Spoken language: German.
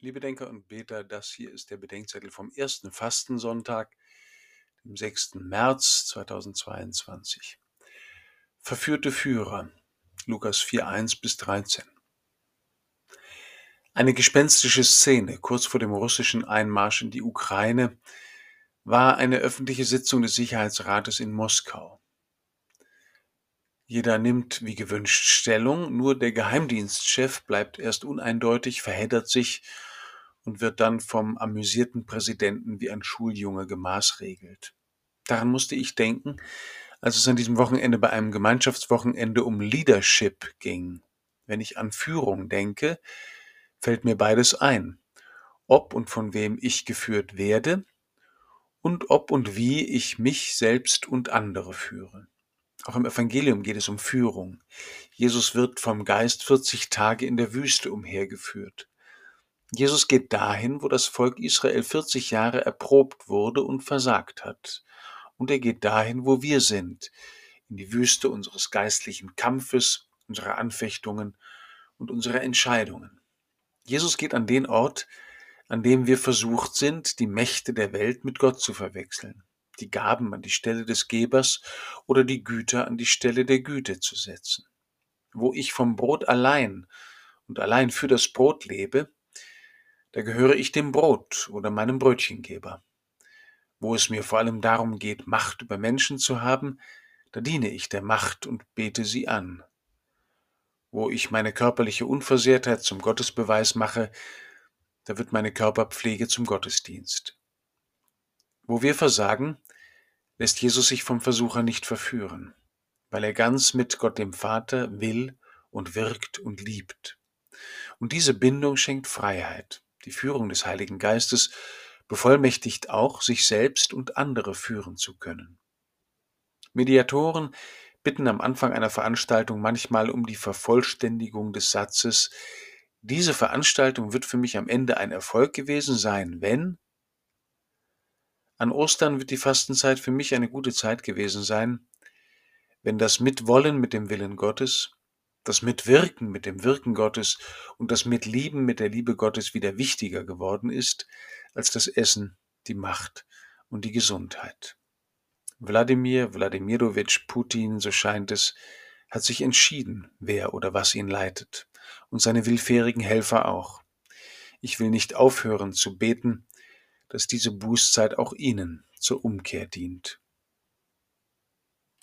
Liebe Denker und Beter, das hier ist der Bedenkzettel vom ersten Fastensonntag, dem 6. März 2022. Verführte Führer, Lukas 4, 1 bis 13. Eine gespenstische Szene kurz vor dem russischen Einmarsch in die Ukraine war eine öffentliche Sitzung des Sicherheitsrates in Moskau. Jeder nimmt wie gewünscht Stellung, nur der Geheimdienstchef bleibt erst uneindeutig, verheddert sich und wird dann vom amüsierten Präsidenten wie ein Schuljunge gemaßregelt. Daran musste ich denken, als es an diesem Wochenende bei einem Gemeinschaftswochenende um Leadership ging. Wenn ich an Führung denke, fällt mir beides ein. Ob und von wem ich geführt werde und ob und wie ich mich selbst und andere führe. Auch im Evangelium geht es um Führung. Jesus wird vom Geist 40 Tage in der Wüste umhergeführt. Jesus geht dahin, wo das Volk Israel 40 Jahre erprobt wurde und versagt hat. Und er geht dahin, wo wir sind, in die Wüste unseres geistlichen Kampfes, unserer Anfechtungen und unserer Entscheidungen. Jesus geht an den Ort, an dem wir versucht sind, die Mächte der Welt mit Gott zu verwechseln die Gaben an die Stelle des Gebers oder die Güter an die Stelle der Güte zu setzen. Wo ich vom Brot allein und allein für das Brot lebe, da gehöre ich dem Brot oder meinem Brötchengeber. Wo es mir vor allem darum geht, Macht über Menschen zu haben, da diene ich der Macht und bete sie an. Wo ich meine körperliche Unversehrtheit zum Gottesbeweis mache, da wird meine Körperpflege zum Gottesdienst. Wo wir versagen, lässt Jesus sich vom Versucher nicht verführen, weil er ganz mit Gott dem Vater will und wirkt und liebt. Und diese Bindung schenkt Freiheit. Die Führung des Heiligen Geistes bevollmächtigt auch, sich selbst und andere führen zu können. Mediatoren bitten am Anfang einer Veranstaltung manchmal um die Vervollständigung des Satzes, diese Veranstaltung wird für mich am Ende ein Erfolg gewesen sein, wenn an Ostern wird die Fastenzeit für mich eine gute Zeit gewesen sein, wenn das Mitwollen mit dem Willen Gottes, das Mitwirken mit dem Wirken Gottes und das Mitlieben mit der Liebe Gottes wieder wichtiger geworden ist als das Essen, die Macht und die Gesundheit. Wladimir Wladimirowitsch Putin, so scheint es, hat sich entschieden, wer oder was ihn leitet, und seine willfährigen Helfer auch. Ich will nicht aufhören zu beten, dass diese Bußzeit auch Ihnen zur Umkehr dient.